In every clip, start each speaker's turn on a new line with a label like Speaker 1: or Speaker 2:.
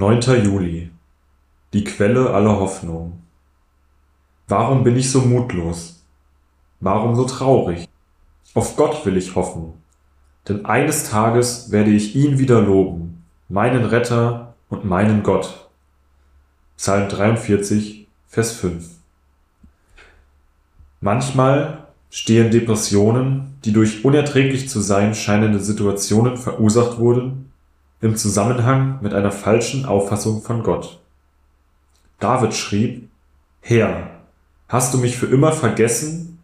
Speaker 1: 9. Juli Die Quelle aller Hoffnung Warum bin ich so mutlos? Warum so traurig? Auf Gott will ich hoffen, denn eines Tages werde ich ihn wieder loben, meinen Retter und meinen Gott. Psalm 43, Vers 5 Manchmal stehen Depressionen, die durch unerträglich zu sein scheinende Situationen verursacht wurden, im Zusammenhang mit einer falschen Auffassung von Gott. David schrieb, Herr, hast du mich für immer vergessen?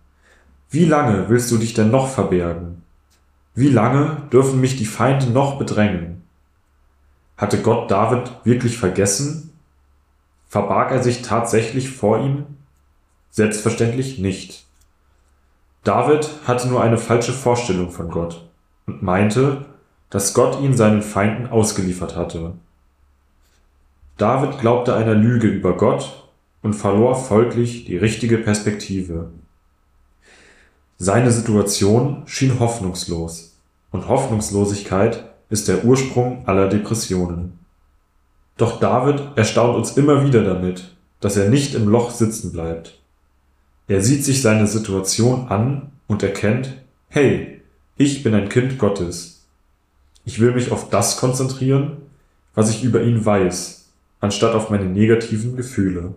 Speaker 1: Wie lange willst du dich denn noch verbergen? Wie lange dürfen mich die Feinde noch bedrängen? Hatte Gott David wirklich vergessen? Verbarg er sich tatsächlich vor ihm? Selbstverständlich nicht. David hatte nur eine falsche Vorstellung von Gott und meinte, dass Gott ihn seinen Feinden ausgeliefert hatte. David glaubte einer Lüge über Gott und verlor folglich die richtige Perspektive. Seine Situation schien hoffnungslos, und Hoffnungslosigkeit ist der Ursprung aller Depressionen. Doch David erstaunt uns immer wieder damit, dass er nicht im Loch sitzen bleibt. Er sieht sich seine Situation an und erkennt, hey, ich bin ein Kind Gottes ich will mich auf das konzentrieren, was ich über ihn weiß, anstatt auf meine negativen Gefühle.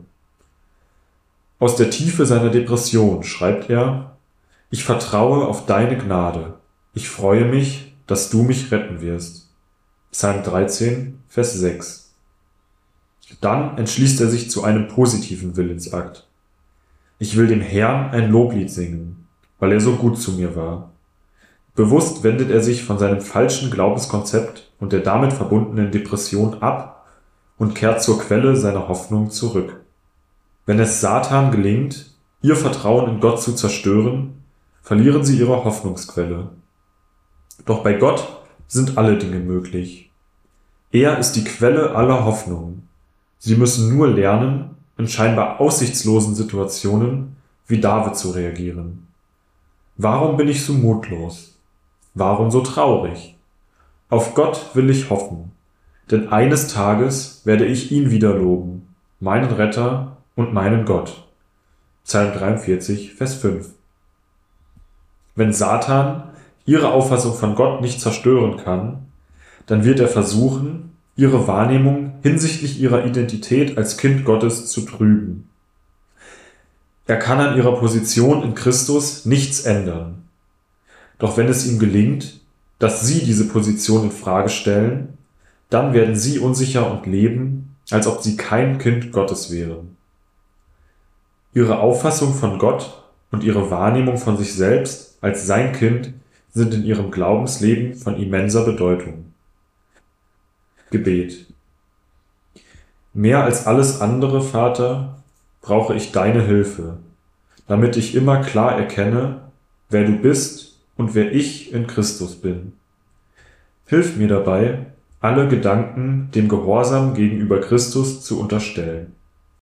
Speaker 1: Aus der Tiefe seiner Depression schreibt er, ich vertraue auf deine Gnade. Ich freue mich, dass du mich retten wirst. Psalm 13, Vers 6. Dann entschließt er sich zu einem positiven Willensakt. Ich will dem Herrn ein Loblied singen, weil er so gut zu mir war. Bewusst wendet er sich von seinem falschen Glaubenskonzept und der damit verbundenen Depression ab und kehrt zur Quelle seiner Hoffnung zurück. Wenn es Satan gelingt, ihr Vertrauen in Gott zu zerstören, verlieren sie ihre Hoffnungsquelle. Doch bei Gott sind alle Dinge möglich. Er ist die Quelle aller Hoffnung. Sie müssen nur lernen, in scheinbar aussichtslosen Situationen wie David zu reagieren. Warum bin ich so mutlos? Warum so traurig? Auf Gott will ich hoffen, denn eines Tages werde ich ihn wieder loben, meinen Retter und meinen Gott. Psalm 43, Vers 5. Wenn Satan ihre Auffassung von Gott nicht zerstören kann, dann wird er versuchen, ihre Wahrnehmung hinsichtlich ihrer Identität als Kind Gottes zu trüben. Er kann an ihrer Position in Christus nichts ändern. Doch wenn es ihm gelingt, dass sie diese Position in Frage stellen, dann werden sie unsicher und leben, als ob sie kein Kind Gottes wären. Ihre Auffassung von Gott und ihre Wahrnehmung von sich selbst als sein Kind sind in ihrem Glaubensleben von immenser Bedeutung. Gebet Mehr als alles andere, Vater, brauche ich deine Hilfe, damit ich immer klar erkenne, wer du bist und wer ich in Christus bin. Hilf mir dabei, alle Gedanken dem Gehorsam gegenüber Christus zu unterstellen